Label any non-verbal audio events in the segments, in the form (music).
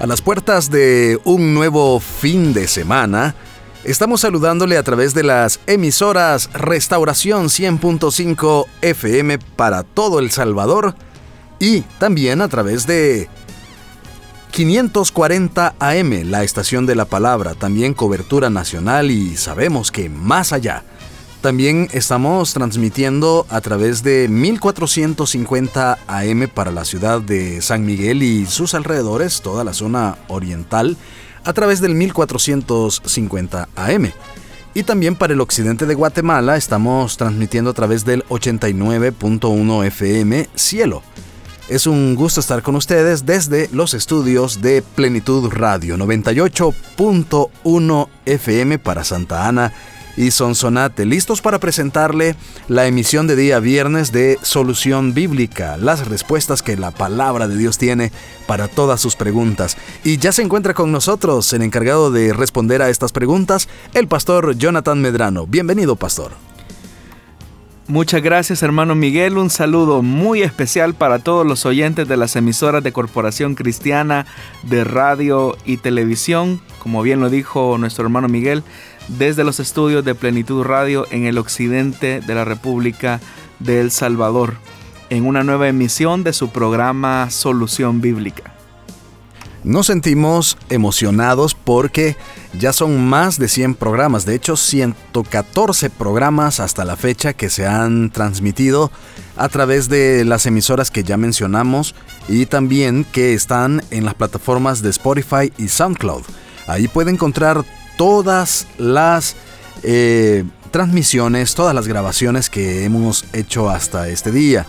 A las puertas de un nuevo fin de semana, estamos saludándole a través de las emisoras Restauración 100.5 FM para todo El Salvador y también a través de 540 AM, la estación de la palabra, también cobertura nacional y sabemos que más allá. También estamos transmitiendo a través de 1450 AM para la ciudad de San Miguel y sus alrededores, toda la zona oriental, a través del 1450 AM. Y también para el occidente de Guatemala estamos transmitiendo a través del 89.1 FM Cielo. Es un gusto estar con ustedes desde los estudios de Plenitud Radio 98.1 FM para Santa Ana y Sonsonate, listos para presentarle la emisión de día viernes de Solución Bíblica, las respuestas que la palabra de Dios tiene para todas sus preguntas. Y ya se encuentra con nosotros el encargado de responder a estas preguntas, el pastor Jonathan Medrano. Bienvenido, pastor. Muchas gracias hermano Miguel, un saludo muy especial para todos los oyentes de las emisoras de Corporación Cristiana de radio y televisión. Como bien lo dijo nuestro hermano Miguel, desde los estudios de Plenitud Radio en el occidente de la República de El Salvador, en una nueva emisión de su programa Solución Bíblica. Nos sentimos emocionados porque ya son más de 100 programas, de hecho 114 programas hasta la fecha que se han transmitido a través de las emisoras que ya mencionamos y también que están en las plataformas de Spotify y SoundCloud. Ahí puede encontrar todas las eh, transmisiones, todas las grabaciones que hemos hecho hasta este día.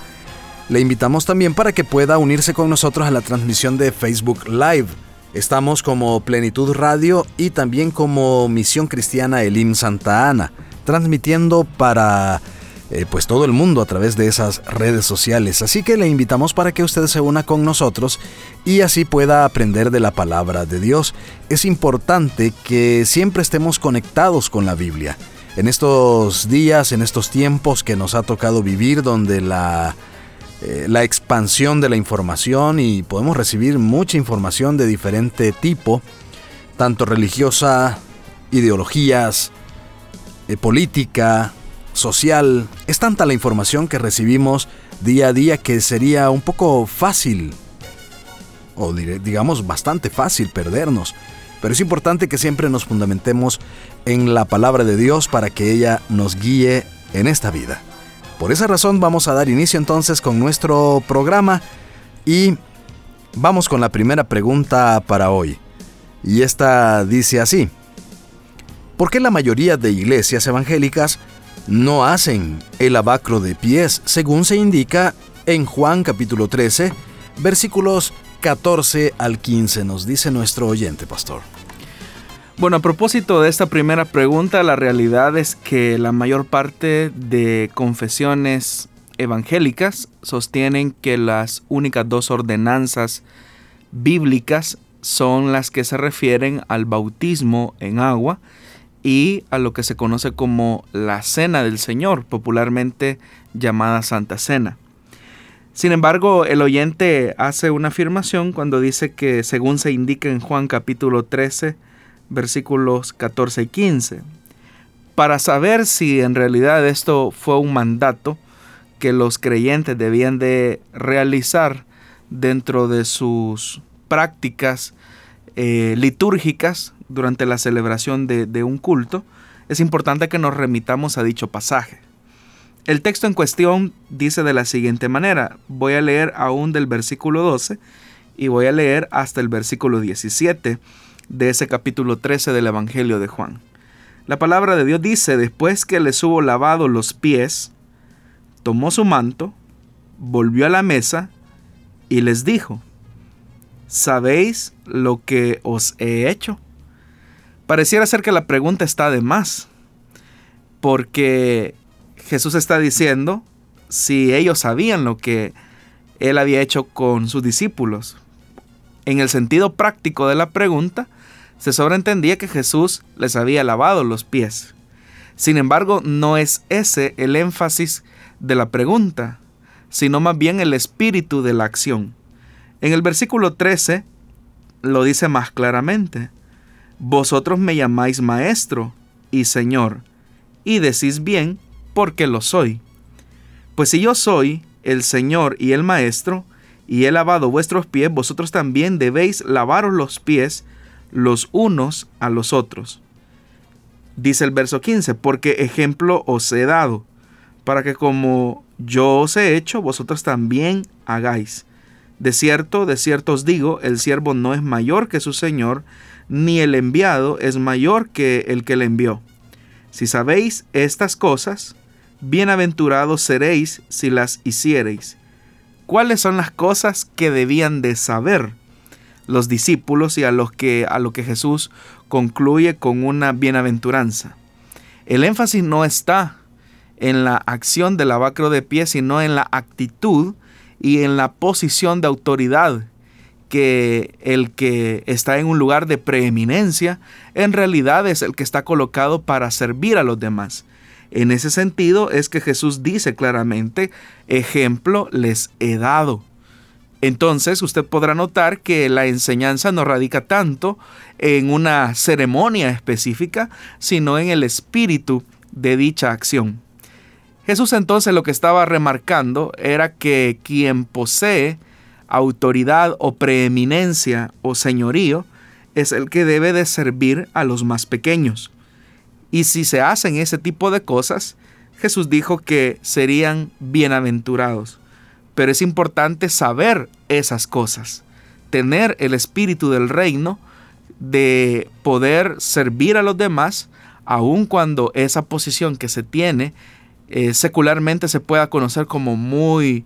Le invitamos también para que pueda unirse con nosotros a la transmisión de Facebook Live. Estamos como Plenitud Radio y también como Misión Cristiana Elim Santa Ana, transmitiendo para eh, pues todo el mundo a través de esas redes sociales. Así que le invitamos para que usted se una con nosotros y así pueda aprender de la palabra de Dios. Es importante que siempre estemos conectados con la Biblia. En estos días, en estos tiempos que nos ha tocado vivir, donde la, eh, la expansión de la información y podemos recibir mucha información de diferente tipo, tanto religiosa, ideologías, eh, política, social. Es tanta la información que recibimos día a día que sería un poco fácil, o digamos bastante fácil perdernos. Pero es importante que siempre nos fundamentemos en la palabra de Dios para que ella nos guíe en esta vida. Por esa razón vamos a dar inicio entonces con nuestro programa y vamos con la primera pregunta para hoy. Y esta dice así. ¿Por qué la mayoría de iglesias evangélicas no hacen el abacro de pies, según se indica en Juan capítulo 13, versículos 14 al 15, nos dice nuestro oyente, pastor. Bueno, a propósito de esta primera pregunta, la realidad es que la mayor parte de confesiones evangélicas sostienen que las únicas dos ordenanzas bíblicas son las que se refieren al bautismo en agua y a lo que se conoce como la Cena del Señor, popularmente llamada Santa Cena. Sin embargo, el oyente hace una afirmación cuando dice que según se indica en Juan capítulo 13, versículos 14 y 15, para saber si en realidad esto fue un mandato que los creyentes debían de realizar dentro de sus prácticas eh, litúrgicas durante la celebración de, un culto, es importante que nos remitamos a dicho pasaje. El texto en cuestión dice de la siguiente manera, voy a leer aún del versículo 12 y voy a leer hasta el versículo 17 de ese capítulo 13 del Evangelio de Juan. La palabra de Dios dice, después que les hubo lavado los pies, tomó su manto, volvió a la mesa y les dijo, ¿sabéis lo que os he hecho? Pareciera ser que la pregunta está de más, porque Jesús está diciendo si ellos sabían lo que él había hecho con sus discípulos. En el sentido práctico de la pregunta, se sobreentendía que Jesús les había lavado los pies. Sin embargo, no es ese el énfasis de la pregunta, sino más bien el espíritu de la acción. En el versículo 13 lo dice más claramente. Vosotros me llamáis maestro y señor, y decís bien porque lo soy. Pues si yo soy el señor y el maestro, y he lavado vuestros pies, vosotros también debéis lavaros los pies los unos a los otros. Dice el verso 15, porque ejemplo os he dado, para que como yo os he hecho, vosotros también hagáis. De cierto, de cierto os digo, el siervo no es mayor que su Señor, ni el enviado es mayor que el que le envió. Si sabéis estas cosas, bienaventurados seréis si las hiciereis. ¿Cuáles son las cosas que debían de saber los discípulos y a los que a lo que Jesús concluye con una bienaventuranza? El énfasis no está en la acción del lavacro de pies, sino en la actitud y en la posición de autoridad que el que está en un lugar de preeminencia en realidad es el que está colocado para servir a los demás. En ese sentido es que Jesús dice claramente, ejemplo les he dado. Entonces usted podrá notar que la enseñanza no radica tanto en una ceremonia específica, sino en el espíritu de dicha acción. Jesús entonces lo que estaba remarcando era que quien posee autoridad o preeminencia o señorío es el que debe de servir a los más pequeños. Y si se hacen ese tipo de cosas, Jesús dijo que serían bienaventurados. Pero es importante saber esas cosas, tener el espíritu del reino de poder servir a los demás, aun cuando esa posición que se tiene eh, secularmente se pueda conocer como muy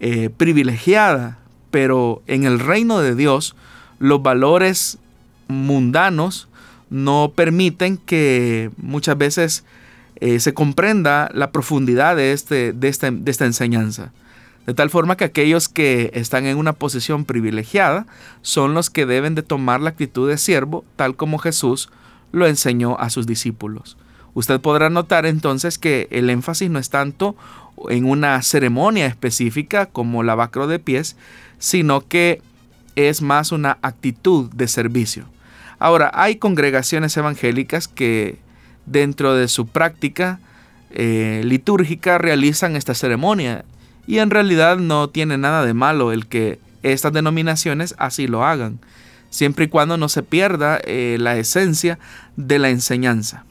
eh, privilegiada, pero en el reino de Dios los valores mundanos no permiten que muchas veces eh, se comprenda la profundidad de, este, de, de esta enseñanza. De tal forma que aquellos que están en una posición privilegiada son los que deben de tomar la actitud de siervo, tal como Jesús lo enseñó a sus discípulos. Usted podrá notar entonces que el énfasis no es tanto en una ceremonia específica como lavacro de pies, sino que es más una actitud de servicio. Ahora, hay congregaciones evangélicas que dentro de su práctica eh, litúrgica realizan esta ceremonia y en realidad no tiene nada de malo el que estas denominaciones así lo hagan, siempre y cuando no se pierda eh, la esencia de la enseñanza.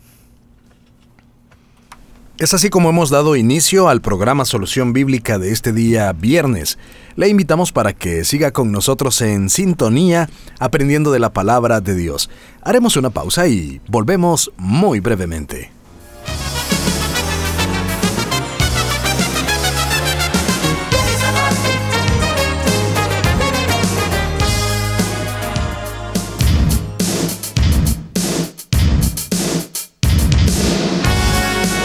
Es así como hemos dado inicio al programa Solución Bíblica de este día viernes. Le invitamos para que siga con nosotros en sintonía aprendiendo de la palabra de Dios. Haremos una pausa y volvemos muy brevemente.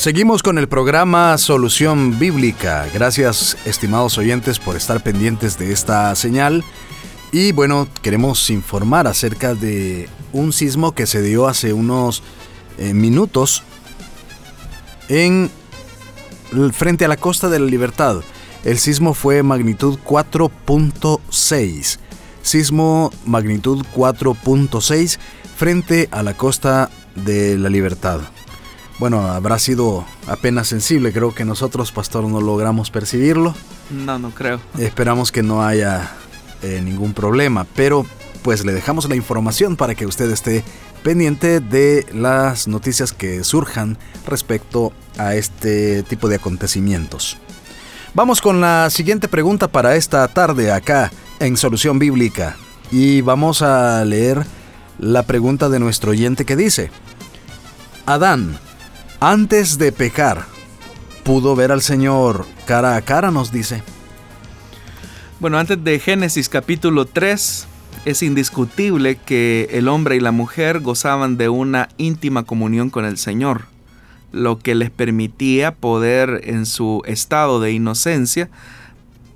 Seguimos con el programa Solución Bíblica. Gracias, estimados oyentes, por estar pendientes de esta señal. Y bueno, queremos informar acerca de un sismo que se dio hace unos eh, minutos en frente a la costa de la Libertad. El sismo fue magnitud 4.6. Sismo magnitud 4.6 frente a la costa de la Libertad bueno, habrá sido apenas sensible. Creo que nosotros, pastor, no logramos percibirlo. No, no creo. Esperamos que no haya eh, ningún problema. Pero pues le dejamos la información para que usted esté pendiente de las noticias que surjan respecto a este tipo de acontecimientos. Vamos con la siguiente pregunta para esta tarde acá en Solución Bíblica y vamos a leer la pregunta de nuestro oyente que dice, Adán, antes de pecar, ¿pudo ver al Señor cara a cara? nos dice. Bueno, antes de Génesis capítulo 3, es indiscutible que el hombre y la mujer gozaban de una íntima comunión con el Señor, lo que les permitía poder en su estado de inocencia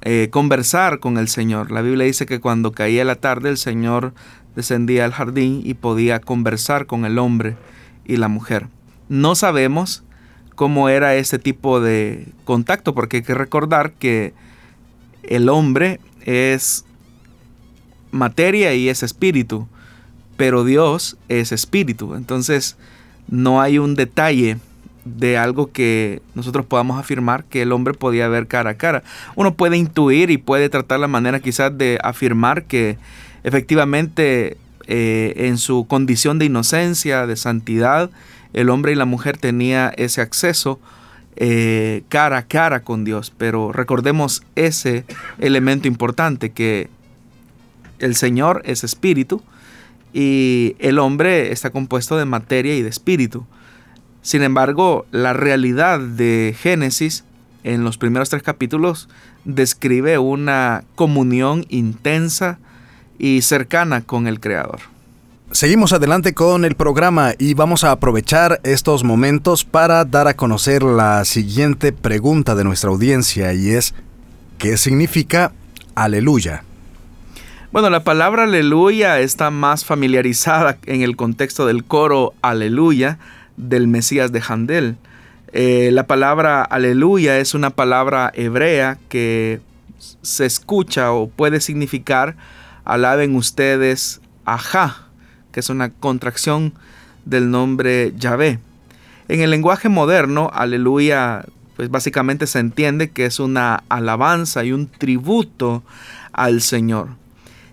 eh, conversar con el Señor. La Biblia dice que cuando caía la tarde el Señor descendía al jardín y podía conversar con el hombre y la mujer. No sabemos cómo era ese tipo de contacto porque hay que recordar que el hombre es materia y es espíritu, pero Dios es espíritu. Entonces no hay un detalle de algo que nosotros podamos afirmar que el hombre podía ver cara a cara. Uno puede intuir y puede tratar la manera quizás de afirmar que efectivamente eh, en su condición de inocencia, de santidad, el hombre y la mujer tenía ese acceso eh, cara a cara con Dios. Pero recordemos ese elemento importante que el Señor es espíritu y el hombre está compuesto de materia y de espíritu. Sin embargo, la realidad de Génesis en los primeros tres capítulos describe una comunión intensa y cercana con el Creador. Seguimos adelante con el programa y vamos a aprovechar estos momentos para dar a conocer la siguiente pregunta de nuestra audiencia y es ¿qué significa aleluya? Bueno, la palabra aleluya está más familiarizada en el contexto del coro aleluya del Mesías de Handel. Eh, la palabra aleluya es una palabra hebrea que se escucha o puede significar alaben ustedes ajá, que es una contracción del nombre Yahvé. En el lenguaje moderno, aleluya, pues básicamente se entiende que es una alabanza y un tributo al Señor.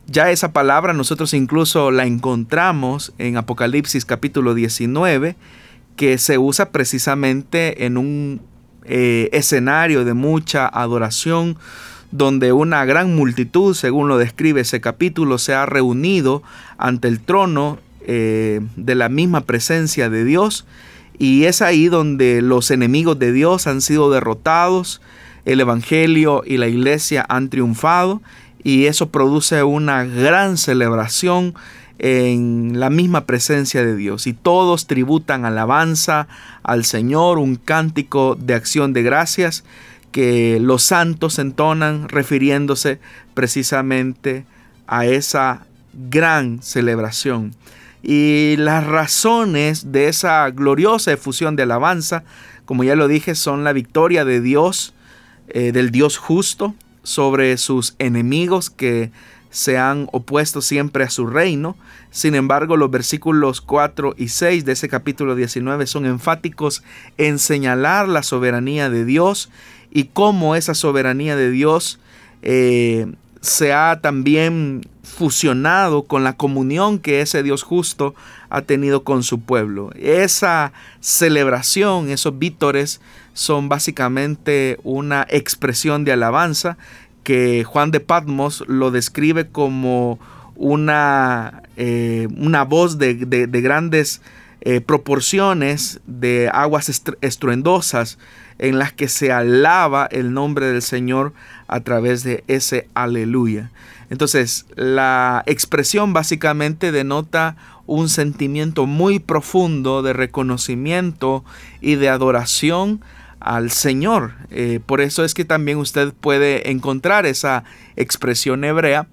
Ya esa palabra nosotros incluso la encontramos en Apocalipsis capítulo 19, que se usa precisamente en un eh, escenario de mucha adoración, donde una gran multitud, según lo describe ese capítulo, se ha reunido ante el trono eh, de la misma presencia de Dios. Y es ahí donde los enemigos de Dios han sido derrotados, el Evangelio y la iglesia han triunfado y eso produce una gran celebración en la misma presencia de Dios y todos tributan alabanza al Señor, un cántico de acción de gracias que los santos entonan refiriéndose precisamente a esa gran celebración. Y las razones de esa gloriosa efusión de alabanza, como ya lo dije, son la victoria de Dios, eh, del Dios justo, sobre sus enemigos que se han opuesto siempre a su reino. Sin embargo, los versículos 4 y 6 de ese capítulo 19 son enfáticos en señalar la soberanía de Dios y cómo esa soberanía de Dios eh, se ha también fusionado con la comunión que ese Dios justo ha tenido con su pueblo. Esa celebración, esos vítores, son básicamente una expresión de alabanza que Juan de Patmos lo describe como una, eh, una voz de, grandes eh, proporciones, de aguas estruendosas, en las que se alaba el nombre del Señor a través de ese aleluya. Entonces, la expresión básicamente denota un sentimiento muy profundo de reconocimiento y de adoración al Señor. Eh, por eso es que también usted puede encontrar esa expresión hebrea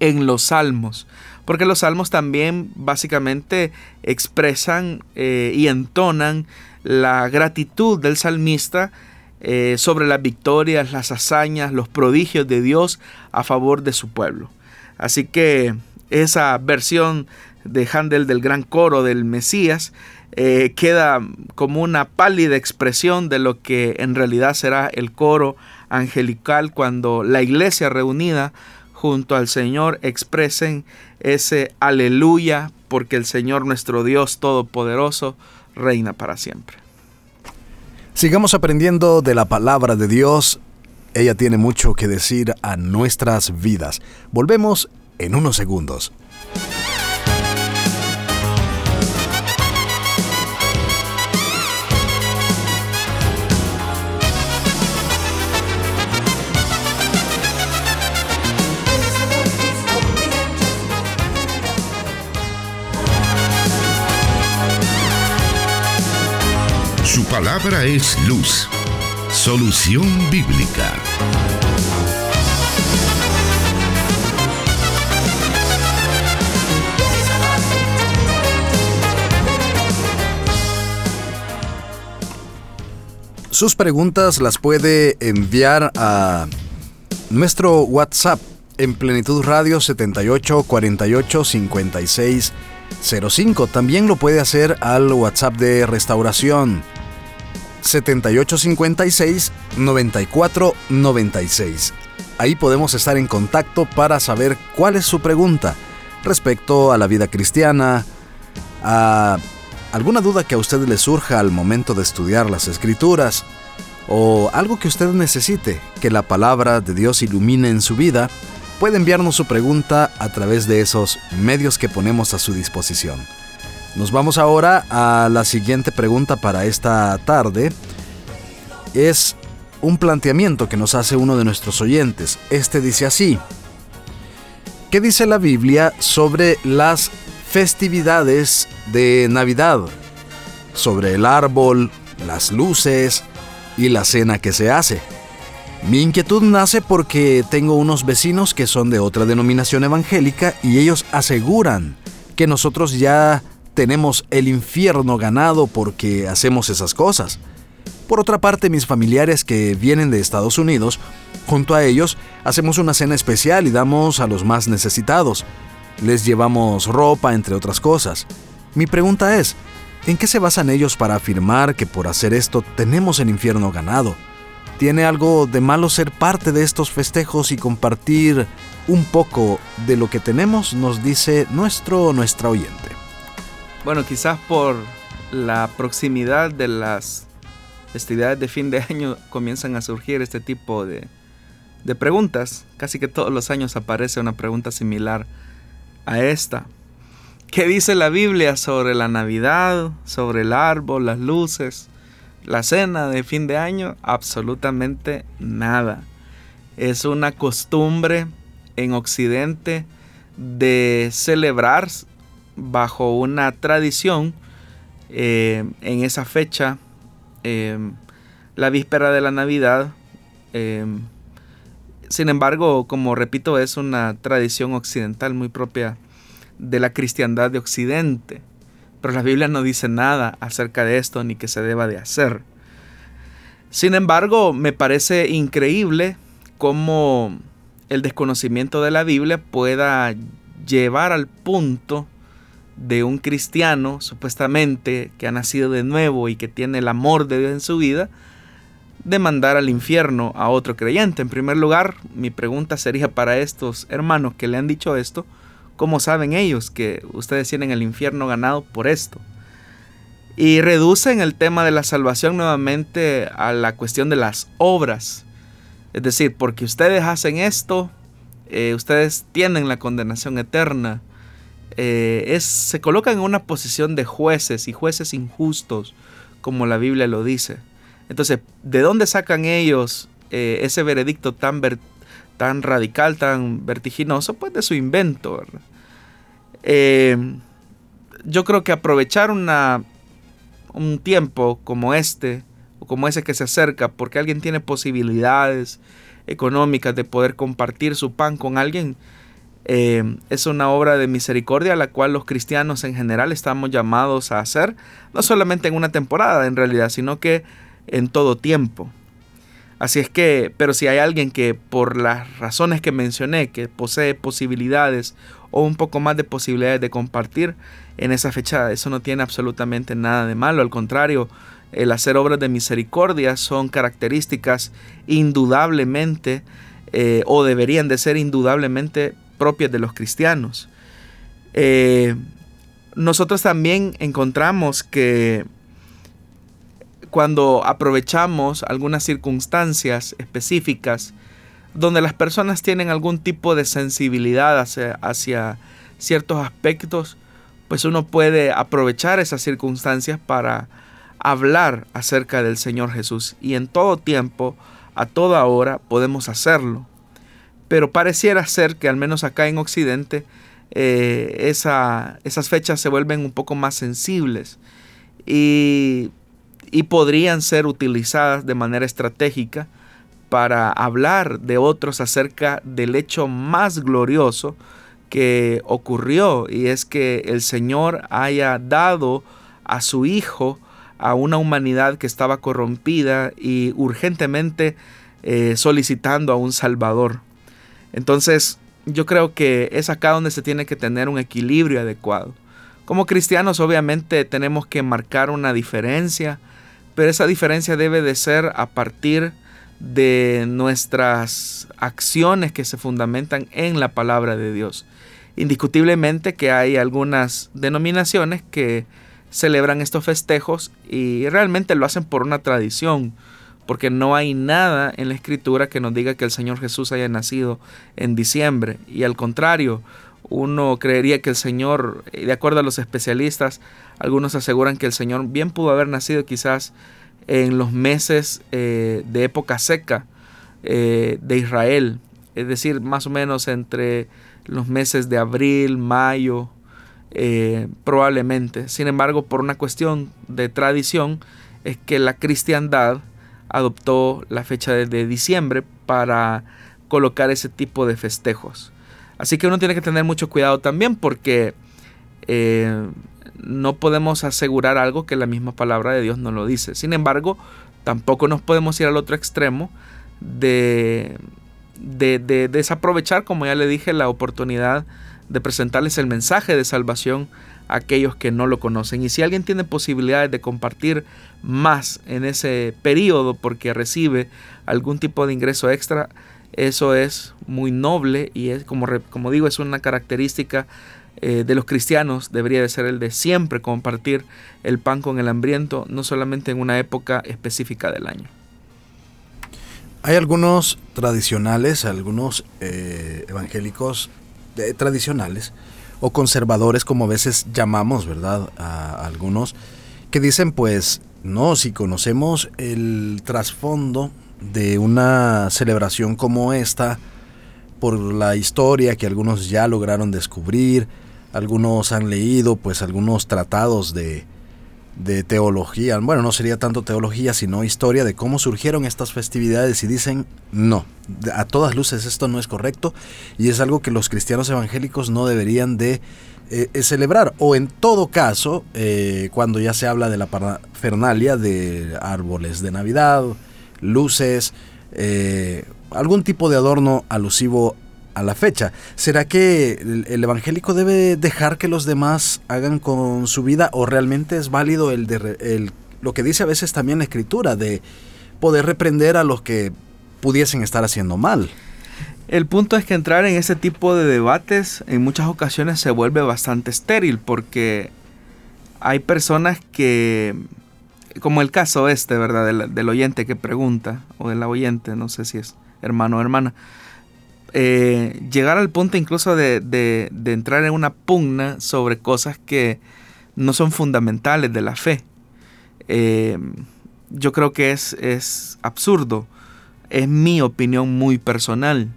en los salmos. Porque los salmos también básicamente expresan eh, y entonan la gratitud del salmista eh, sobre las victorias, las hazañas, los prodigios de Dios a favor de su pueblo. Así que esa versión de Handel del gran coro del Mesías eh, queda como una pálida expresión de lo que en realidad será el coro angelical cuando la iglesia reunida junto al Señor expresen ese aleluya porque el Señor nuestro Dios Todopoderoso reina para siempre. Sigamos aprendiendo de la palabra de Dios. Ella tiene mucho que decir a nuestras vidas. Volvemos en unos segundos. Palabra es luz. Solución bíblica. Sus preguntas las puede enviar a nuestro WhatsApp en Plenitud Radio 78 48 56 05. También lo puede hacer al WhatsApp de Restauración 7856 9496. Ahí podemos estar en contacto para saber cuál es su pregunta respecto a la vida cristiana, a alguna duda que a usted le surja al momento de estudiar las escrituras, o algo que usted necesite que la palabra de Dios ilumine en su vida, puede enviarnos su pregunta a través de esos medios que ponemos a su disposición. Nos vamos ahora a la siguiente pregunta para esta tarde. Es un planteamiento que nos hace uno de nuestros oyentes. Este dice así. ¿Qué dice la Biblia sobre las festividades de Navidad? Sobre el árbol, las luces y la cena que se hace. Mi inquietud nace porque tengo unos vecinos que son de otra denominación evangélica y ellos aseguran que nosotros ya tenemos el infierno ganado porque hacemos esas cosas. Por otra parte, mis familiares que vienen de Estados Unidos, junto a ellos, hacemos una cena especial y damos a los más necesitados. Les llevamos ropa, entre otras cosas. Mi pregunta es, ¿en qué se basan ellos para afirmar que por hacer esto tenemos el infierno ganado? ¿Tiene algo de malo ser parte de estos festejos y compartir un poco de lo que tenemos? Nos dice nuestro o nuestra oyente. Bueno, quizás por la proximidad de las festividades de fin de año comienzan a surgir este tipo de, de preguntas. Casi que todos los años aparece una pregunta similar a esta. ¿Qué dice la Biblia sobre la Navidad, sobre el árbol, las luces, la cena de fin de año? Absolutamente nada. Es una costumbre en Occidente de celebrar bajo una tradición eh, en esa fecha, eh, la víspera de la Navidad. Eh, sin embargo, como repito, es una tradición occidental muy propia de la cristiandad de Occidente. Pero la Biblia no dice nada acerca de esto ni que se deba de hacer. Sin embargo, me parece increíble cómo el desconocimiento de la Biblia pueda llevar al punto de un cristiano, supuestamente, que ha nacido de nuevo y que tiene el amor de Dios en su vida, de mandar al infierno a otro creyente. En primer lugar, mi pregunta sería para estos hermanos que le han dicho esto, ¿cómo saben ellos que ustedes tienen el infierno ganado por esto? Y reducen el tema de la salvación nuevamente a la cuestión de las obras. Es decir, porque ustedes hacen esto, eh, ustedes tienen la condenación eterna. Eh, es, se colocan en una posición de jueces y jueces injustos, como la Biblia lo dice. Entonces, ¿de dónde sacan ellos eh, ese veredicto tan, tan radical, tan vertiginoso? Pues de su invento. Eh, yo creo que aprovechar una, un tiempo como este, o como ese que se acerca, porque alguien tiene posibilidades económicas de poder compartir su pan con alguien, eh, es una obra de misericordia a la cual los cristianos en general estamos llamados a hacer, no solamente en una temporada en realidad, sino que en todo tiempo. Así es que, pero si hay alguien que por las razones que mencioné, que posee posibilidades o un poco más de posibilidades de compartir en esa fecha, eso no tiene absolutamente nada de malo. Al contrario, el hacer obras de misericordia son características indudablemente eh, o deberían de ser indudablemente propias de los cristianos. nosotros también encontramos que cuando aprovechamos algunas circunstancias específicas donde las personas tienen algún tipo de sensibilidad hacia, ciertos aspectos, pues uno puede aprovechar esas circunstancias para hablar acerca del Señor Jesús. Y en todo tiempo, a toda hora, podemos hacerlo. Pero pareciera ser que al menos acá en Occidente, eh, esas fechas se vuelven un poco más sensibles. Y podrían ser utilizadas de manera estratégica para hablar de otros acerca del hecho más glorioso que ocurrió y es que el Señor haya dado a su Hijo a una humanidad que estaba corrompida y urgentemente eh, solicitando a un Salvador. Entonces yo creo que es acá donde se tiene que tener un equilibrio adecuado. Como cristianos obviamente tenemos que marcar una diferencia, pero esa diferencia debe de ser a partir de nuestras acciones que se fundamentan en la palabra de Dios. Indiscutiblemente que hay algunas denominaciones que celebran estos festejos y realmente lo hacen por una tradición, porque no hay nada en la escritura que nos diga que el Señor Jesús haya nacido en diciembre y al contrario, uno creería que el Señor, de acuerdo a los especialistas, algunos aseguran que el Señor bien pudo haber nacido quizás en los meses eh, de época seca eh, de Israel, es decir, más o menos entre los meses de abril, mayo, eh, probablemente. Sin embargo, por una cuestión de tradición, es que la cristiandad adoptó la fecha de diciembre para colocar ese tipo de festejos. Así que uno tiene que tener mucho cuidado también porque eh, no podemos asegurar algo que la misma palabra de Dios no lo dice. Sin embargo, tampoco nos podemos ir al otro extremo de, de, desaprovechar, como ya le dije, la oportunidad de presentarles el mensaje de salvación aquellos que no lo conocen. Y si alguien tiene posibilidades de compartir más en ese periodo porque recibe algún tipo de ingreso extra, eso es muy noble y es como, como digo, es una característica eh, de los cristianos, debería de ser el de siempre compartir el pan con el hambriento, no solamente en una época específica del año. Hay algunos tradicionales, algunos eh, evangélicos eh, tradicionales o conservadores, como a veces llamamos, ¿verdad? A algunos, que dicen, pues, no, si conocemos el trasfondo de una celebración como esta, por la historia que algunos ya lograron descubrir, algunos han leído pues algunos tratados de, de teología, bueno, no sería tanto teología, sino historia de cómo surgieron estas festividades y dicen, no, a todas luces esto no es correcto y es algo que los cristianos evangélicos no deberían de eh, eh, celebrar. O en todo caso, eh, cuando ya se habla de la parafernalia de árboles de Navidad, luces, algún tipo de adorno alusivo a la fecha. ¿Será que el, evangélico debe dejar que los demás hagan con su vida o realmente es válido el de lo que dice a veces también la escritura de poder reprender a los que pudiesen estar haciendo mal? El punto es que entrar en ese tipo de debates en muchas ocasiones se vuelve bastante estéril porque hay personas que como el caso este, ¿verdad? Del, oyente que pregunta, o de la oyente, no sé si es hermano o hermana, eh, llegar al punto incluso de, entrar en una pugna sobre cosas que no son fundamentales de la fe. Eh, yo creo que es, es, absurdo. Es mi opinión muy personal.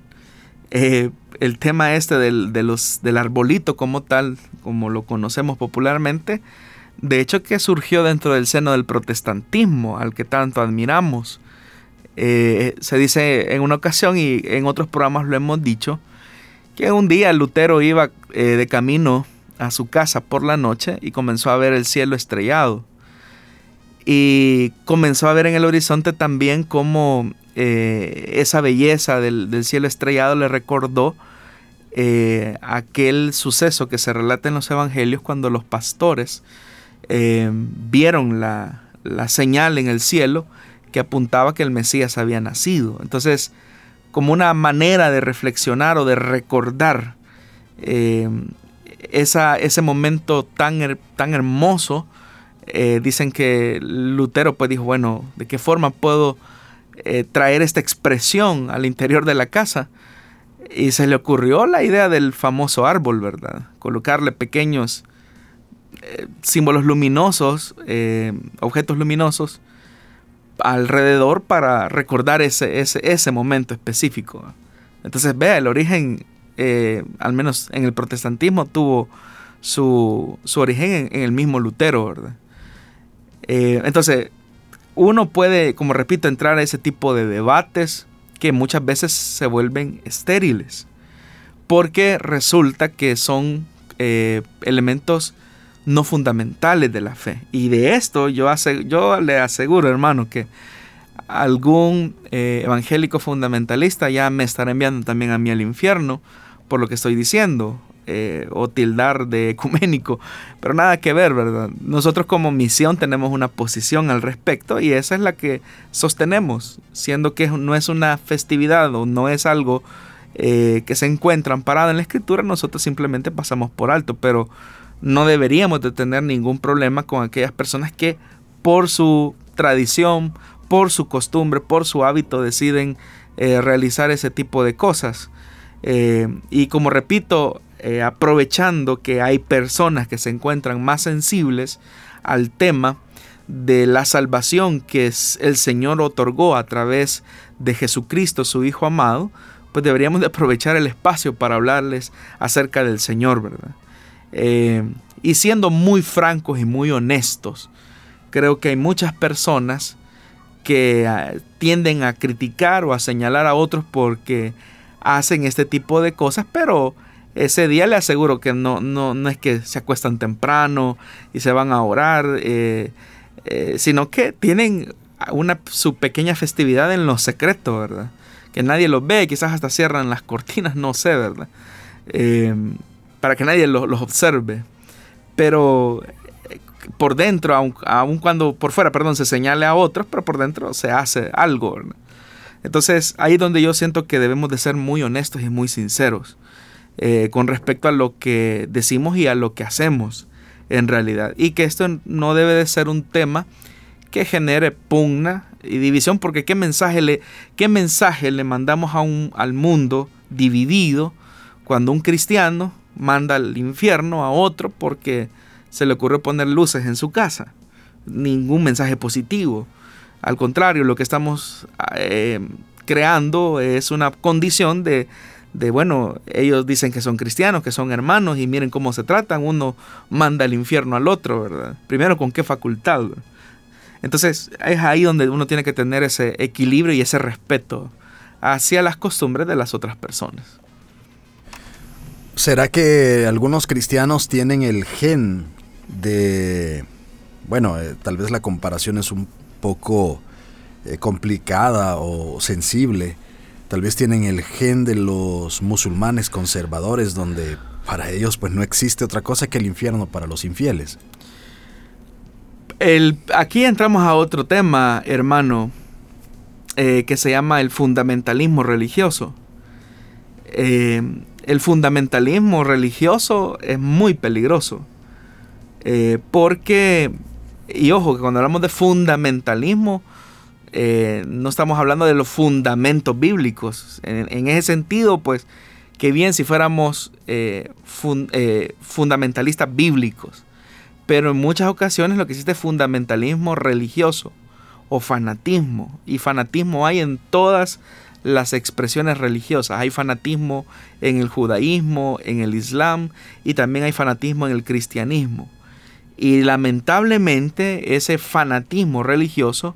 Eh, el tema este del, de del arbolito como tal, como lo conocemos popularmente, de hecho que surgió dentro del seno del protestantismo, al que tanto admiramos. Eh, se dice en una ocasión y en otros programas lo hemos dicho, que un día Lutero iba eh, de camino a su casa por la noche y comenzó a ver el cielo estrellado. Y comenzó a ver en el horizonte también cómo eh, esa belleza del, cielo estrellado le recordó aquel suceso que se relata en los evangelios cuando los pastores vieron la, la señal en el cielo que apuntaba que el Mesías había nacido. Entonces, como una manera de reflexionar o de recordar eh, esa, ese momento tan, tan hermoso. Eh, dicen que Lutero pues dijo, bueno, ¿de qué forma puedo eh, traer esta expresión al interior de la casa? Y se le ocurrió la idea del famoso árbol, ¿verdad? Colocarle pequeños símbolos luminosos, objetos luminosos, alrededor para recordar ese, ese, ese momento específico. Entonces, vea, el origen, eh, al menos en el protestantismo, tuvo su, su origen en, el mismo Lutero, ¿verdad? Eh, entonces, uno puede, como repito, entrar a ese tipo de debates que muchas veces se vuelven estériles, porque resulta que son eh, elementos no fundamentales de la fe. Y de esto yo, yo le aseguro, hermano, que algún eh, evangélico fundamentalista ya me estará enviando también a mí al infierno por lo que estoy diciendo. Eh, o tildar de ecuménico, pero nada que ver, ¿verdad? Nosotros como misión tenemos una posición al respecto y esa es la que sostenemos, siendo que no es una festividad o no es algo eh, que se encuentra amparado en la escritura, nosotros simplemente pasamos por alto, pero no deberíamos de tener ningún problema con aquellas personas que por su tradición, por su costumbre, por su hábito deciden eh, realizar ese tipo de cosas. Eh, y como repito, eh, aprovechando que hay personas que se encuentran más sensibles al tema de la salvación que el Señor otorgó a través de Jesucristo, su Hijo amado, pues deberíamos de aprovechar el espacio para hablarles acerca del Señor, ¿verdad? Eh, y siendo muy francos y muy honestos, creo que hay muchas personas que ah, tienden a criticar o a señalar a otros porque hacen este tipo de cosas, pero ese día le aseguro que no, no, no es que se acuestan temprano y se van a orar, eh, eh, sino que tienen una, su pequeña festividad en lo secreto, ¿verdad? Que nadie los ve, quizás hasta cierran las (laughs) cortinas, no sé, ¿verdad? Para que nadie los, observe. Pero eh, por dentro, aun, cuando por fuera, perdón, se señale a otros, pero por dentro se hace algo. Entonces ahí es donde yo siento que debemos de ser muy honestos y muy sinceros eh, con respecto a lo que decimos y a lo que hacemos en realidad. Y que esto no debe de ser un tema que genere pugna y división, porque qué mensaje le, qué mensaje le mandamos a un, al mundo dividido cuando un cristiano manda al infierno a otro porque se le ocurrió poner luces en su casa. Ningún mensaje positivo. Al contrario, lo que estamos eh, creando es una condición de, de, bueno, ellos dicen que son cristianos, que son hermanos y miren cómo se tratan. Uno manda al infierno al otro, ¿verdad? Primero, ¿con qué facultad? Entonces es ahí donde uno tiene que tener ese equilibrio y ese respeto hacia las costumbres de las otras personas. ¿Será que algunos cristianos tienen el gen de... Bueno, eh, tal vez la comparación es un poco eh, complicada o sensible. Tal vez tienen el gen de los musulmanes conservadores donde para ellos pues no existe otra cosa que el infierno para los infieles. El, aquí entramos a otro tema, hermano, eh, que se llama el fundamentalismo religioso. Eh, el fundamentalismo religioso es muy peligroso. Eh, porque, y ojo, que cuando hablamos de fundamentalismo, eh, no estamos hablando de los fundamentos bíblicos. En, ese sentido, pues, que bien si fuéramos eh, fundamentalistas bíblicos. Pero en muchas ocasiones lo que existe es fundamentalismo religioso o fanatismo. Y fanatismo hay en todas expresiones religiosas. Hay fanatismo en el judaísmo, en el islam y también hay fanatismo en el cristianismo. Y lamentablemente ese fanatismo religioso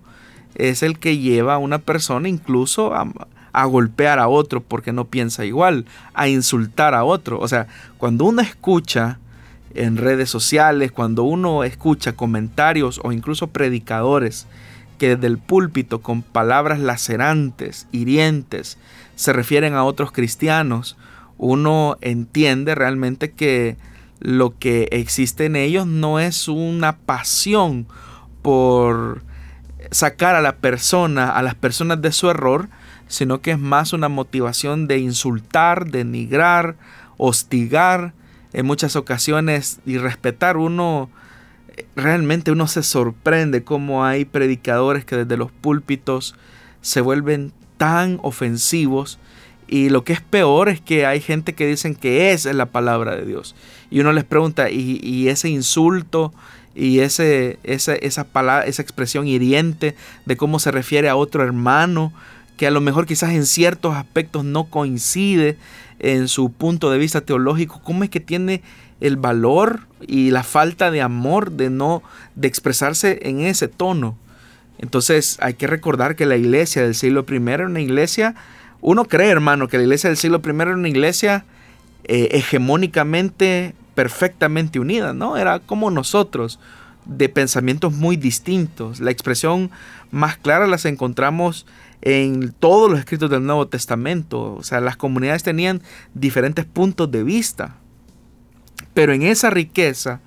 es el que lleva a una persona incluso a, golpear a otro porque no piensa igual, a insultar a otro. O sea, cuando uno escucha en redes sociales, cuando uno escucha comentarios o incluso predicadores que desde el púlpito con palabras lacerantes, hirientes, se refieren a otros cristianos, uno entiende realmente que lo que existe en ellos no es una pasión por sacar a la persona, a las personas de su error, sino que es más una motivación de insultar, denigrar, hostigar, en muchas ocasiones y respetar. Uno realmente uno se sorprende cómo hay predicadores que desde los púlpitos se vuelven tan ofensivos y lo que es peor es que hay gente que dicen que esa es la palabra de Dios. Y uno les pregunta, ¿y, ese insulto y ese, esa, esa, palabra, esa expresión hiriente de cómo se refiere a otro hermano, que a lo mejor quizás en ciertos aspectos no coincide en su punto de vista teológico, cómo es que tiene el valor y la falta de amor de no de expresarse en ese tono? Entonces hay que recordar que la iglesia del siglo I era una iglesia, uno cree hermano que la iglesia del siglo I era una iglesia eh, hegemónicamente perfectamente unida, ¿no? Era como nosotros, de pensamientos muy distintos. La expresión más clara las encontramos en todos los escritos del Nuevo Testamento. O sea, las comunidades tenían diferentes puntos de vista. Pero en esa riqueza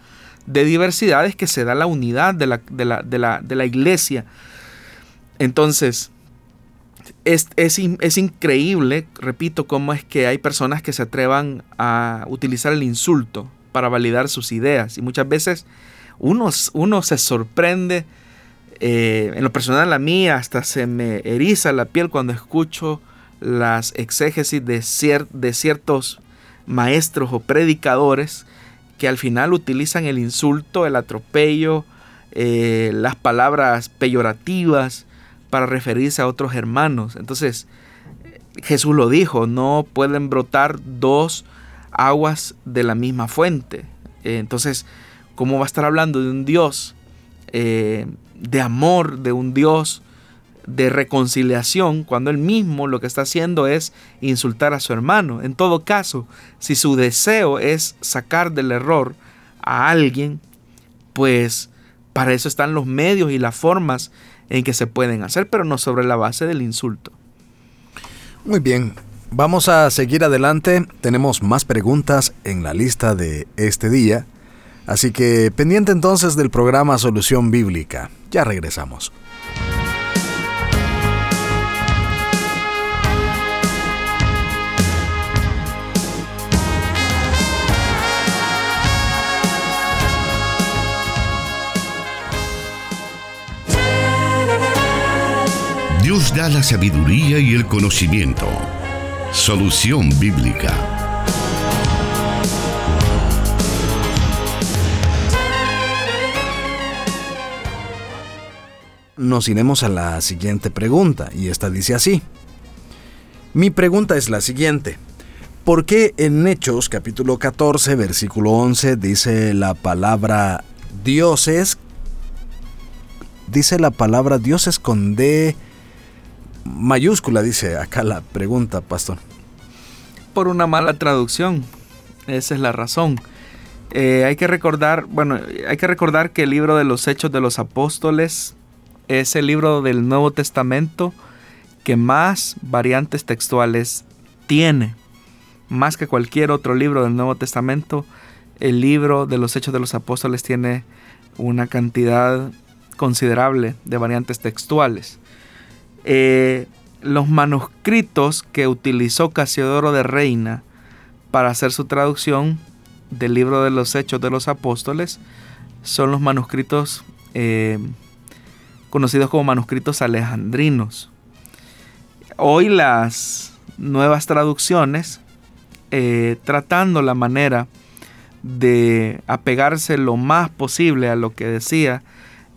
de diversidad es que se da la unidad de la, de la, iglesia. Entonces, es, es, increíble, repito, cómo es que hay personas que se atrevan a utilizar el insulto para validar sus ideas. Y muchas veces uno, uno se sorprende, eh, en lo personal a mí hasta se me eriza la piel cuando escucho las exégesis de, de ciertos maestros o predicadores que al final utilizan el insulto, el atropello, eh, las palabras peyorativas para referirse a otros hermanos. Entonces, Jesús lo dijo, no pueden brotar dos aguas de la misma fuente. Eh, entonces, ¿cómo va a estar hablando de un Dios eh, de amor, de un Dios de reconciliación, cuando él mismo lo que está haciendo es insultar a su hermano. En todo caso, si su deseo es sacar del error a alguien, pues para eso están los medios y las formas en que se pueden hacer, pero no sobre la base del insulto. Muy bien, vamos a seguir adelante. Tenemos más preguntas en la lista de este día. Así que pendiente entonces del programa Solución Bíblica. Ya regresamos. Dios da la sabiduría y el conocimiento. Solución bíblica. Nos iremos a la siguiente pregunta y esta dice así. Mi pregunta es la siguiente. ¿Por qué en Hechos capítulo 14 versículo 11 dice la palabra dioses? Dice la palabra dioses con mayúscula, dice acá la pregunta, pastor. Por una mala traducción, esa es la razón. Eh, hay que recordar, bueno, hay que recordar que el libro de los Hechos de los Apóstoles es el libro del Nuevo Testamento que más variantes textuales tiene. Más que cualquier otro libro del Nuevo Testamento, el libro de los Hechos de los Apóstoles tiene una cantidad considerable de variantes textuales. Eh, los manuscritos que utilizó Casiodoro de Reina para hacer su traducción del libro de los Hechos de los Apóstoles son los manuscritos eh, conocidos como manuscritos alejandrinos. Hoy las nuevas traducciones, eh, tratando la manera de apegarse lo más posible a lo que decía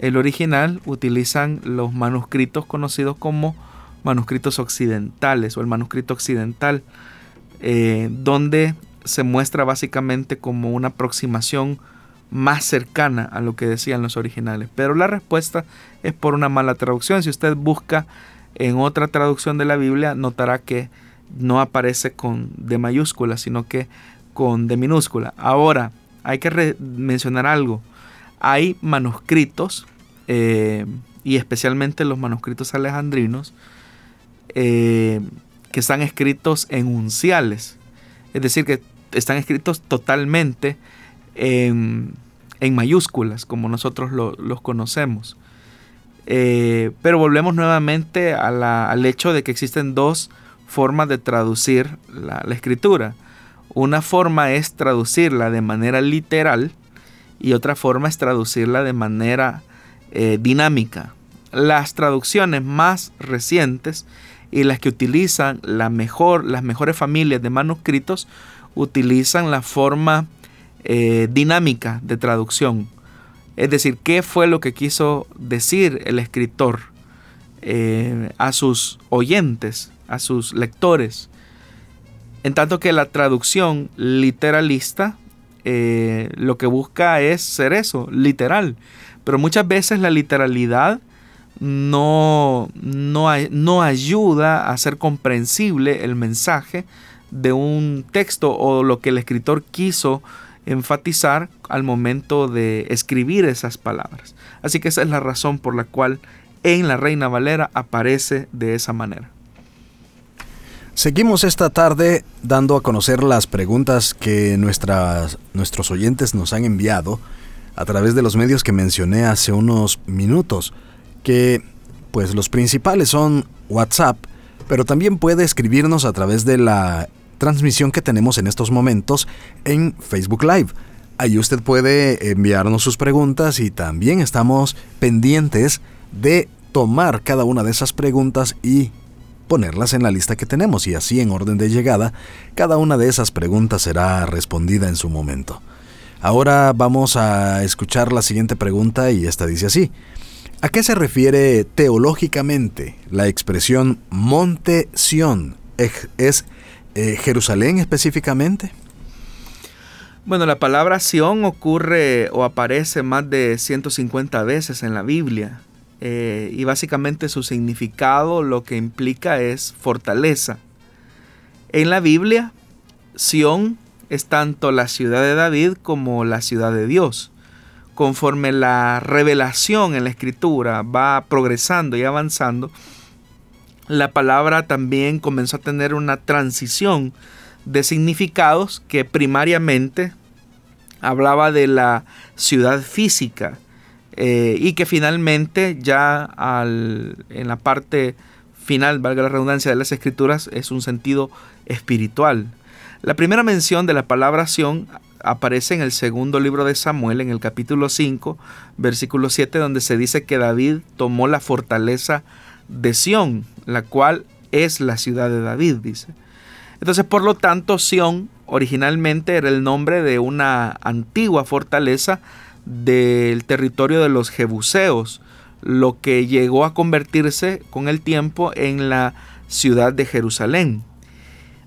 el original utilizan los manuscritos conocidos como manuscritos occidentales o el manuscrito occidental, eh, donde se muestra básicamente como una aproximación más cercana a lo que decían los originales. Pero la respuesta es por una mala traducción. Si usted busca en otra traducción de la Biblia, notará que no aparece con D mayúscula, sino que con D minúscula. Ahora, hay que mencionar algo hay manuscritos, eh, y especialmente los manuscritos alejandrinos, eh, que están escritos en unciales. Es decir, que están escritos totalmente en, mayúsculas, como nosotros los conocemos. Eh, pero volvemos nuevamente al hecho de que existen dos formas de traducir la, escritura. Una forma es traducirla de manera literal y otra forma es traducirla de manera eh, dinámica. Las traducciones más recientes y las que utilizan mejor, las mejores familias de manuscritos utilizan la forma eh, dinámica de traducción. Es decir, qué fue lo que quiso decir el escritor eh, a sus oyentes, a sus lectores. En tanto que la traducción literalista lo que busca es ser eso, literal. Pero muchas veces la literalidad no, no, ayuda a hacer comprensible el mensaje de un texto o lo que el escritor quiso enfatizar al momento de escribir esas palabras. Así que esa es la razón por la cual en la Reina Valera aparece de esa manera. Seguimos esta tarde dando a conocer las preguntas que nuestras, nuestros oyentes nos han enviado a través de los medios que mencioné hace unos minutos, que pues los principales son WhatsApp, pero también puede escribirnos a través de la transmisión que tenemos en estos momentos en Facebook Live. Ahí usted puede enviarnos sus preguntas y también estamos pendientes de tomar cada una de esas preguntas y ponerlas en la lista que tenemos y así en orden de llegada, cada una de esas preguntas será respondida en su momento. Ahora vamos a escuchar la siguiente pregunta y esta dice así. ¿A qué se refiere teológicamente la expresión monte Sión? ¿Es eh, Jerusalén específicamente? Bueno, la palabra Sión ocurre o aparece más de 150 veces en la Biblia eh, y básicamente su significado lo que implica es fortaleza. En la Biblia, Sión es tanto la ciudad de David como la ciudad de Dios. Conforme la revelación en la escritura va progresando y avanzando, la palabra también comenzó a tener una transición de significados que primariamente hablaba de la ciudad física eh, y que finalmente ya en la parte final, valga la redundancia de las escrituras, es un sentido espiritual. La primera mención de la palabra Sión aparece en el segundo libro de Samuel, en el capítulo 5, versículo 7, donde se dice que David tomó la fortaleza de Sión, la cual es la ciudad de David, dice. Entonces, por lo tanto, Sión originalmente era el nombre de una antigua fortaleza del territorio de los Jebuseos, lo que llegó a convertirse con el tiempo en la ciudad de Jerusalén.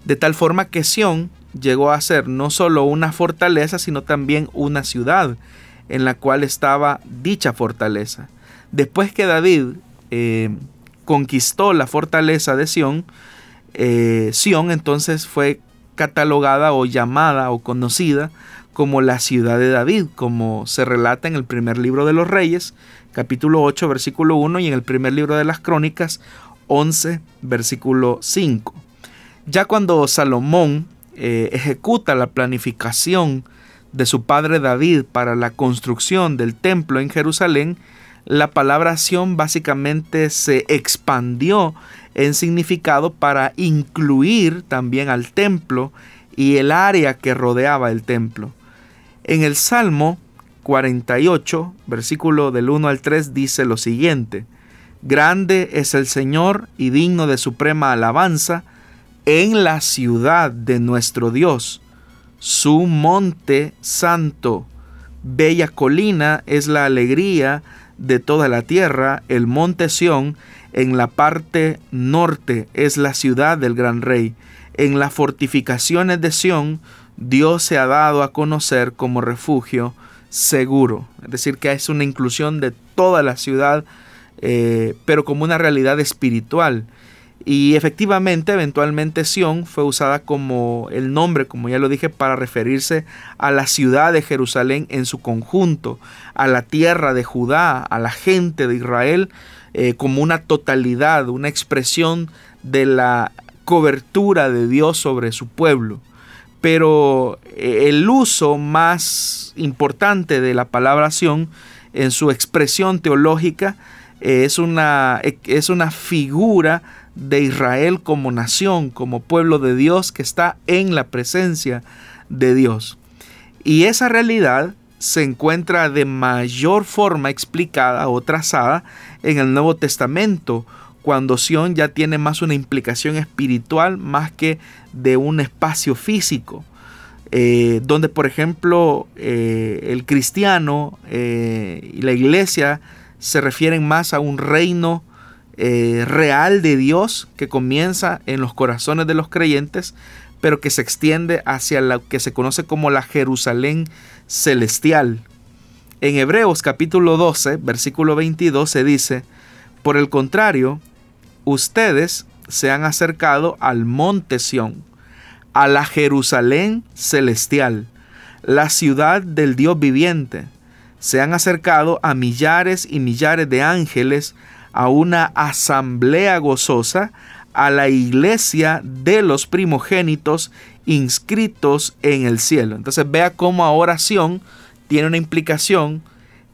De tal forma que Sión llegó a ser no solo una fortaleza, sino también una ciudad en la cual estaba dicha fortaleza. Después que David eh, conquistó la fortaleza de Sión, eh, Sión entonces fue catalogada o llamada o conocida como la ciudad de David, como se relata en el primer libro de los Reyes, capítulo 8, versículo 1, y en el primer libro de las Crónicas, 11, versículo 5. Ya cuando Salomón eh, ejecuta la planificación de su padre David para la construcción del templo en Jerusalén, la palabra Sión básicamente se expandió en significado para incluir también al templo y el área que rodeaba el templo. En el Salmo 48, versículo del 1 al 3, dice lo siguiente, Grande es el Señor y digno de suprema alabanza en la ciudad de nuestro Dios, su monte santo. Bella colina es la alegría de toda la tierra, el monte Sión, en la parte norte es la ciudad del gran rey. En las fortificaciones de Sión, Dios se ha dado a conocer como refugio seguro. Es decir, que es una inclusión de toda la ciudad, eh, pero como una realidad espiritual. Y efectivamente, eventualmente Sión fue usada como el nombre, como ya lo dije, para referirse a la ciudad de Jerusalén en su conjunto, a la tierra de Judá, a la gente de Israel, eh, como una totalidad, una expresión de la cobertura de Dios sobre su pueblo. Pero eh, el uso más importante de la palabra Sión en su expresión teológica es una, es una figura de Israel como nación, como pueblo de Dios que está en la presencia de Dios. Y esa realidad se encuentra de mayor forma explicada o trazada en el Nuevo Testamento, cuando Sion ya tiene más una implicación espiritual más que de un espacio físico. Eh, donde por ejemplo eh, el cristiano eh, y la iglesia se refieren más a un reino real de Dios que comienza en los corazones de los creyentes, pero que se extiende hacia lo que se conoce como la Jerusalén celestial. En Hebreos capítulo 12, versículo 22 se dice, por el contrario, ustedes se han acercado al monte Sión, a la Jerusalén celestial, la ciudad del Dios viviente. Se han acercado a millares y millares de ángeles, a una asamblea gozosa, a la iglesia de los primogénitos inscritos en el cielo. Entonces vea cómo oración tiene una implicación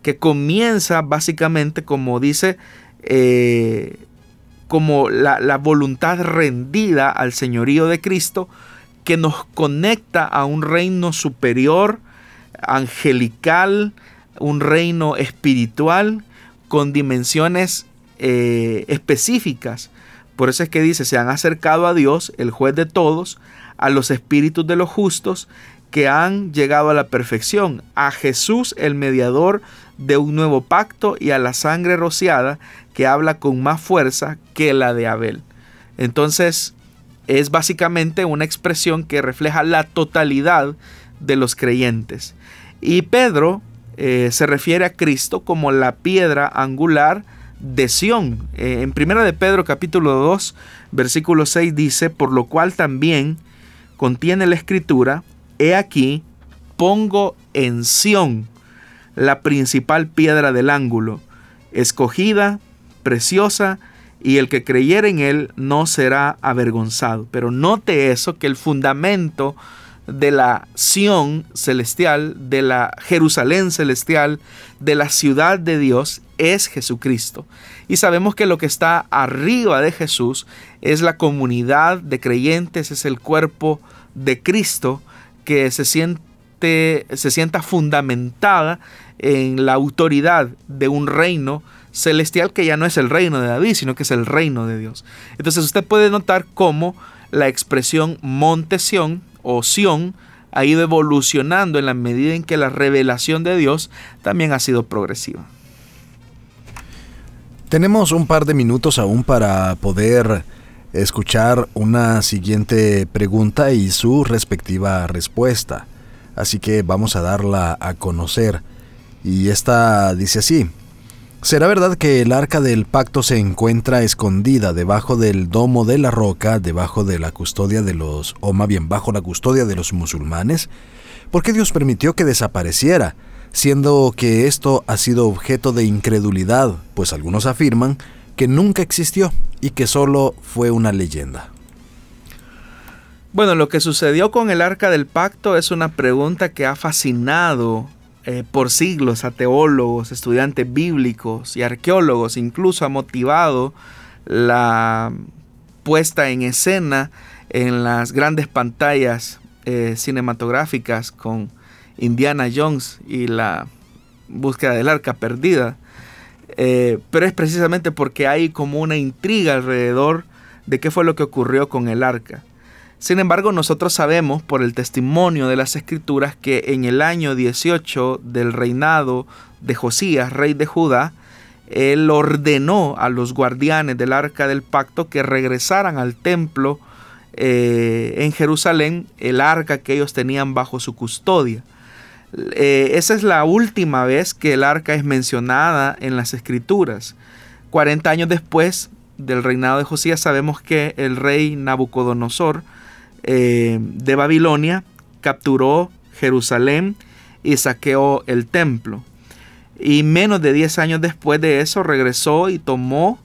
que comienza básicamente como dice eh, como la, la voluntad rendida al señorío de Cristo que nos conecta a un reino superior, angelical, un reino espiritual con dimensiones eh, específicas. Por eso es que dice, se han acercado a Dios, el juez de todos, a los espíritus de los justos que han llegado a la perfección, a Jesús el mediador de un nuevo pacto y a la sangre rociada que habla con más fuerza que la de Abel. Entonces, es básicamente una expresión que refleja la totalidad de los creyentes. Y Pedro eh, se refiere a Cristo como la piedra angular de Sión. Eh, en primera de Pedro capítulo 2, versículo 6 dice, por lo cual también contiene la escritura, he aquí, pongo en Sión la principal piedra del ángulo, escogida, preciosa, y el que creyere en él no será avergonzado. Pero note eso, que el fundamento de la Sión celestial, de la Jerusalén celestial, de la ciudad de Dios, es Jesucristo. Y sabemos que lo que está arriba de Jesús es la comunidad de creyentes, es el cuerpo de Cristo que se siente se sienta fundamentada en la autoridad de un reino celestial que ya no es el reino de David, sino que es el reino de Dios. Entonces usted puede notar cómo la expresión monte Sión o Sión ha ido evolucionando en la medida en que la revelación de Dios también ha sido progresiva. Tenemos un par de minutos aún para poder escuchar una siguiente pregunta y su respectiva respuesta. Así que vamos a darla a conocer. Y esta dice así. ¿Será verdad que el arca del pacto se encuentra escondida debajo del domo de la roca, debajo de la custodia de los, o más bien bajo la custodia de los musulmanes? ¿Por qué Dios permitió que desapareciera, siendo que esto ha sido objeto de incredulidad, pues algunos afirman que nunca existió y que solo fue una leyenda? Bueno, lo que sucedió con el arca del pacto es una pregunta que ha fascinado eh, por siglos a teólogos, estudiantes bíblicos y arqueólogos, incluso ha motivado la puesta en escena en las grandes pantallas eh, cinematográficas con Indiana Jones y la búsqueda del arca perdida. Eh, pero es precisamente porque hay como una intriga alrededor de qué fue lo que ocurrió con el arca. Sin embargo, nosotros sabemos por el testimonio de las escrituras que en el año 18 del reinado de Josías, rey de Judá, él ordenó a los guardianes del arca del pacto que regresaran al templo eh, en Jerusalén, el arca que ellos tenían bajo su custodia. Eh, esa es la última vez que el arca es mencionada en las escrituras. 40 años después del reinado de Josías sabemos que el rey Nabucodonosor eh, de Babilonia, capturó Jerusalén y saqueó el templo. Y menos de 10 años después de eso regresó y tomó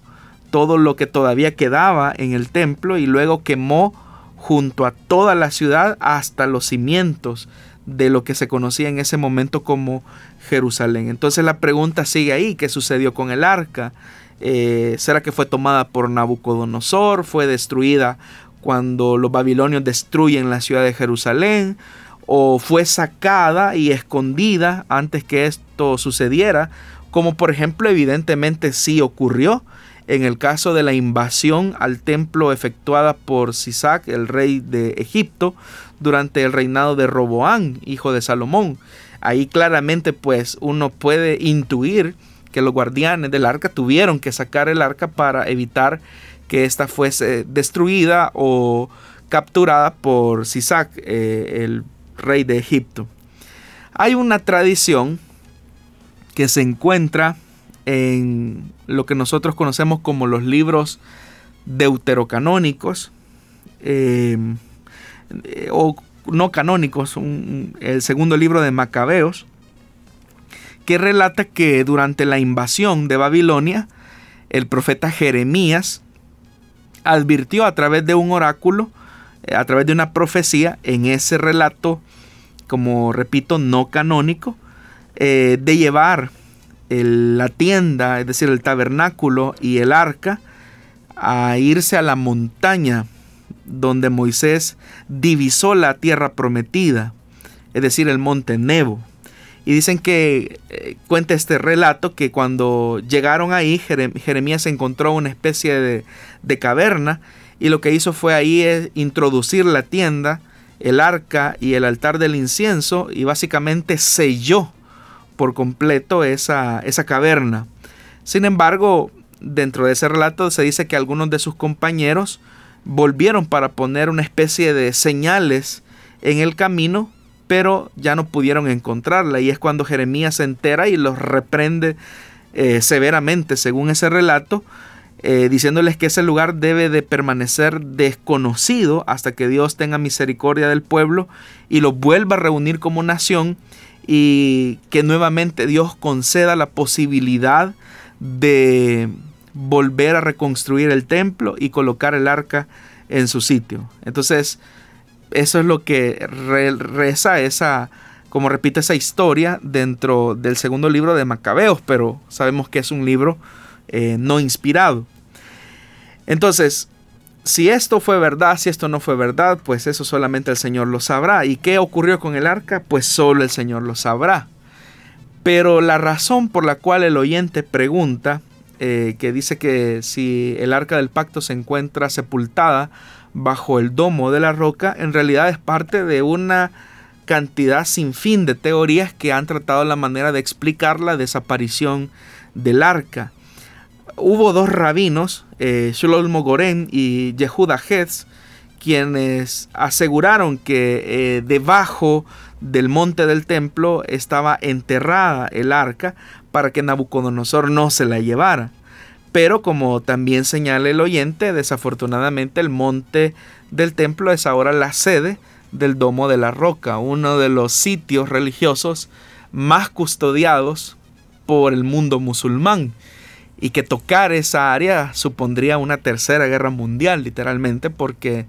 todo lo que todavía quedaba en el templo y luego quemó junto a toda la ciudad hasta los cimientos de lo que se conocía en ese momento como Jerusalén. Entonces la pregunta sigue ahí, ¿qué sucedió con el arca? Eh, ¿Será que fue tomada por Nabucodonosor? ¿Fue destruida cuando los babilonios destruyen la ciudad de Jerusalén? ¿O fue sacada y escondida antes que esto sucediera? Como por ejemplo evidentemente sí ocurrió en el caso de la invasión al templo efectuada por Sisac, el rey de Egipto, durante el reinado de Roboán, hijo de Salomón. Ahí claramente pues uno puede intuir que los guardianes del arca tuvieron que sacar el arca para evitar que ésta fuese destruida o capturada por Sisac, eh, el rey de Egipto. Hay una tradición que se encuentra en lo que nosotros conocemos como los libros deuterocanónicos eh, o no canónicos, el segundo libro de Macabeos, que relata que durante la invasión de Babilonia, el profeta Jeremías advirtió a través de un oráculo, eh, a través de una profecía, en ese relato, como repito, no canónico, eh, de llevar la tienda, es decir, el tabernáculo y el arca, a irse a la montaña donde Moisés divisó la tierra prometida, es decir, el monte Nebo. Y dicen que eh, cuenta este relato que cuando llegaron ahí, Jeremías encontró una especie de, de, caverna y lo que hizo fue ahí es introducir la tienda, el arca y el altar del incienso y básicamente selló por completo esa, esa caverna. Sin embargo, dentro de ese relato se dice que algunos de sus compañeros volvieron para poner una especie de señales en el camino, pero ya no pudieron encontrarla. Y es cuando Jeremías se entera y los reprende eh, severamente, según ese relato, eh, diciéndoles que ese lugar debe de permanecer desconocido hasta que Dios tenga misericordia del pueblo y lo vuelva a reunir como nación y que nuevamente Dios conceda la posibilidad de volver a reconstruir el templo y colocar el arca en su sitio. Entonces, eso es lo que reza esa, como repite esa historia dentro del segundo libro de Macabeos, pero sabemos que es un libro eh, no inspirado. Entonces, si esto fue verdad, si esto no fue verdad, pues eso solamente el Señor lo sabrá. ¿Y qué ocurrió con el arca? Pues solo el Señor lo sabrá. Pero la razón por la cual el oyente pregunta, eh, que dice que si el arca del pacto se encuentra sepultada bajo el domo de la roca, en realidad es parte de una cantidad sin fin de teorías que han tratado la manera de explicar la desaparición del arca hubo dos rabinos, eh, Shlomo Goren y Yehuda Hetz, quienes aseguraron que eh, debajo del monte del templo estaba enterrada el arca para que Nabucodonosor no se la llevara. Pero como también señala el oyente, desafortunadamente el monte del templo es ahora la sede del Domo de la Roca, uno de los sitios religiosos más custodiados por el mundo musulmán y que tocar esa área supondría una tercera guerra mundial, literalmente, porque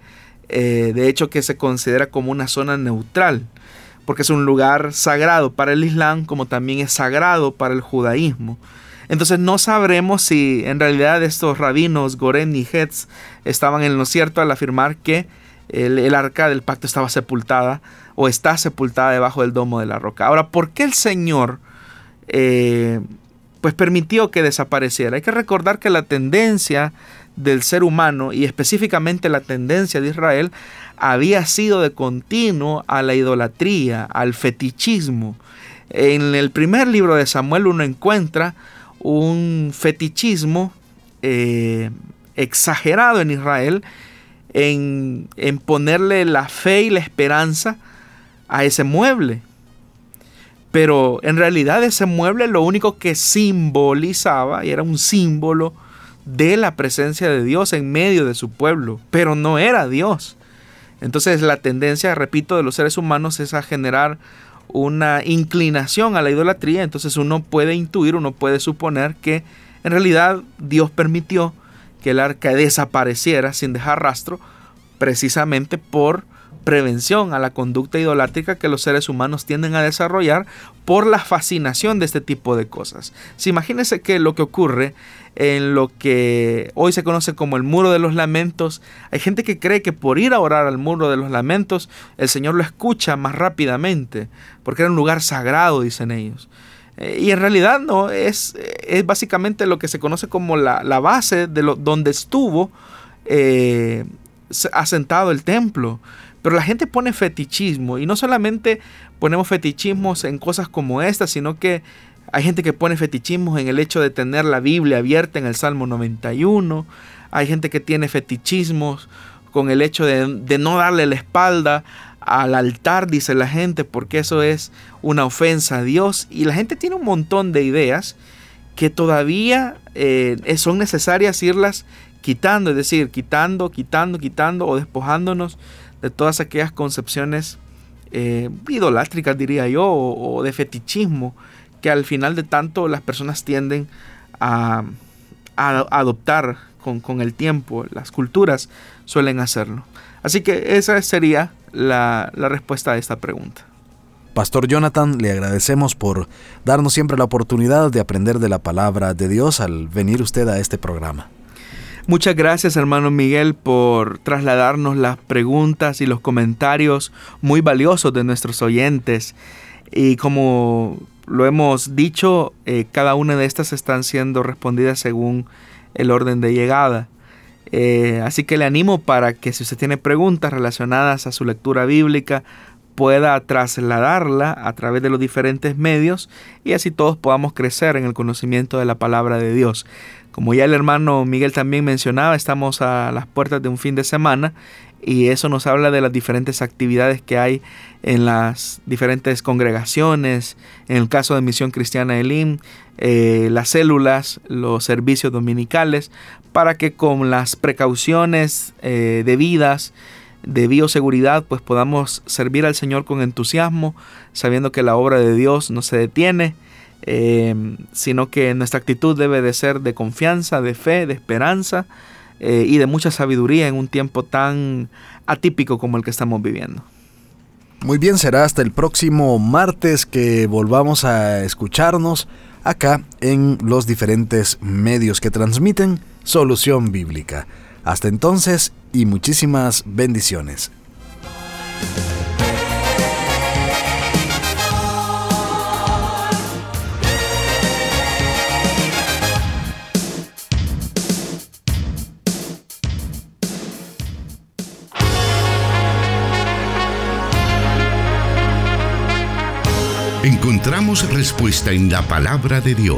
eh, de hecho que se considera como una zona neutral, porque es un lugar sagrado para el Islam como también es sagrado para el judaísmo. Entonces no sabremos si en realidad estos rabinos Goren y Hetz estaban en lo cierto al afirmar que el, arca del pacto estaba sepultada o está sepultada debajo del domo de la roca. Ahora, ¿por qué el Señor eh, pues permitió que desapareciera. Hay que recordar que la tendencia del ser humano y específicamente la tendencia de Israel había sido de continuo a la idolatría, al fetichismo. En el primer libro de Samuel uno encuentra un fetichismo eh, exagerado en Israel en, en ponerle la fe y la esperanza a ese mueble. Pero en realidad ese mueble lo único que simbolizaba y era un símbolo de la presencia de Dios en medio de su pueblo, pero no era Dios. Entonces la tendencia, repito, de los seres humanos es a generar una inclinación a la idolatría, entonces uno puede intuir, uno puede suponer que en realidad Dios permitió que el arca desapareciera sin dejar rastro precisamente por prevención a la conducta idolátrica que los seres humanos tienden a desarrollar por la fascinación de este tipo de cosas. Si imagínense que lo que ocurre en lo que hoy se conoce como el muro de los lamentos, hay gente que cree que por ir a orar al muro de los lamentos, el Señor lo escucha más rápidamente, porque era un lugar sagrado, dicen ellos. Eh, y en realidad no, es, es básicamente lo que se conoce como la, base de lo, donde estuvo eh, asentado el templo. Pero la gente pone fetichismo y no solamente ponemos fetichismos en cosas como esta, sino que hay gente que pone fetichismos en el hecho de tener la Biblia abierta en el Salmo 91. Hay gente que tiene fetichismos con el hecho de, no darle la espalda al altar, dice la gente, porque eso es una ofensa a Dios. Y la gente tiene un montón de ideas que todavía eh, son necesarias irlas quitando, es decir, quitando, quitando, quitando o despojándonos de todas aquellas concepciones eh, idolátricas, diría yo, o, de fetichismo, que al final de tanto las personas tienden a, adoptar con, el tiempo. Las culturas suelen hacerlo. Así que esa sería la, la respuesta a esta pregunta. Pastor Jonathan, le agradecemos por darnos siempre la oportunidad de aprender de la palabra de Dios al venir usted a este programa. Muchas gracias hermano Miguel por trasladarnos las preguntas y los comentarios muy valiosos de nuestros oyentes. Y como lo hemos dicho, eh, cada una de estas están siendo respondidas según el orden de llegada. Eh, así que le animo para que si usted tiene preguntas relacionadas a su lectura bíblica, pueda trasladarla a través de los diferentes medios y así todos podamos crecer en el conocimiento de la palabra de Dios. Como ya el hermano Miguel también mencionaba, estamos a las puertas de un fin de semana y eso nos habla de las diferentes actividades que hay en las diferentes congregaciones, en el caso de Misión Cristiana Elim, eh, las células, los servicios dominicales, para que con las precauciones eh, debidas de bioseguridad, pues podamos servir al Señor con entusiasmo, sabiendo que la obra de Dios no se detiene Em, sino que nuestra actitud debe de ser de confianza, de fe, de esperanza eh, y de mucha sabiduría en un tiempo tan atípico como el que estamos viviendo. Muy bien, será hasta el próximo martes que volvamos a escucharnos acá en los diferentes medios que transmiten Solución Bíblica. Hasta entonces y muchísimas bendiciones. Encontramos respuesta en la palabra de Dios.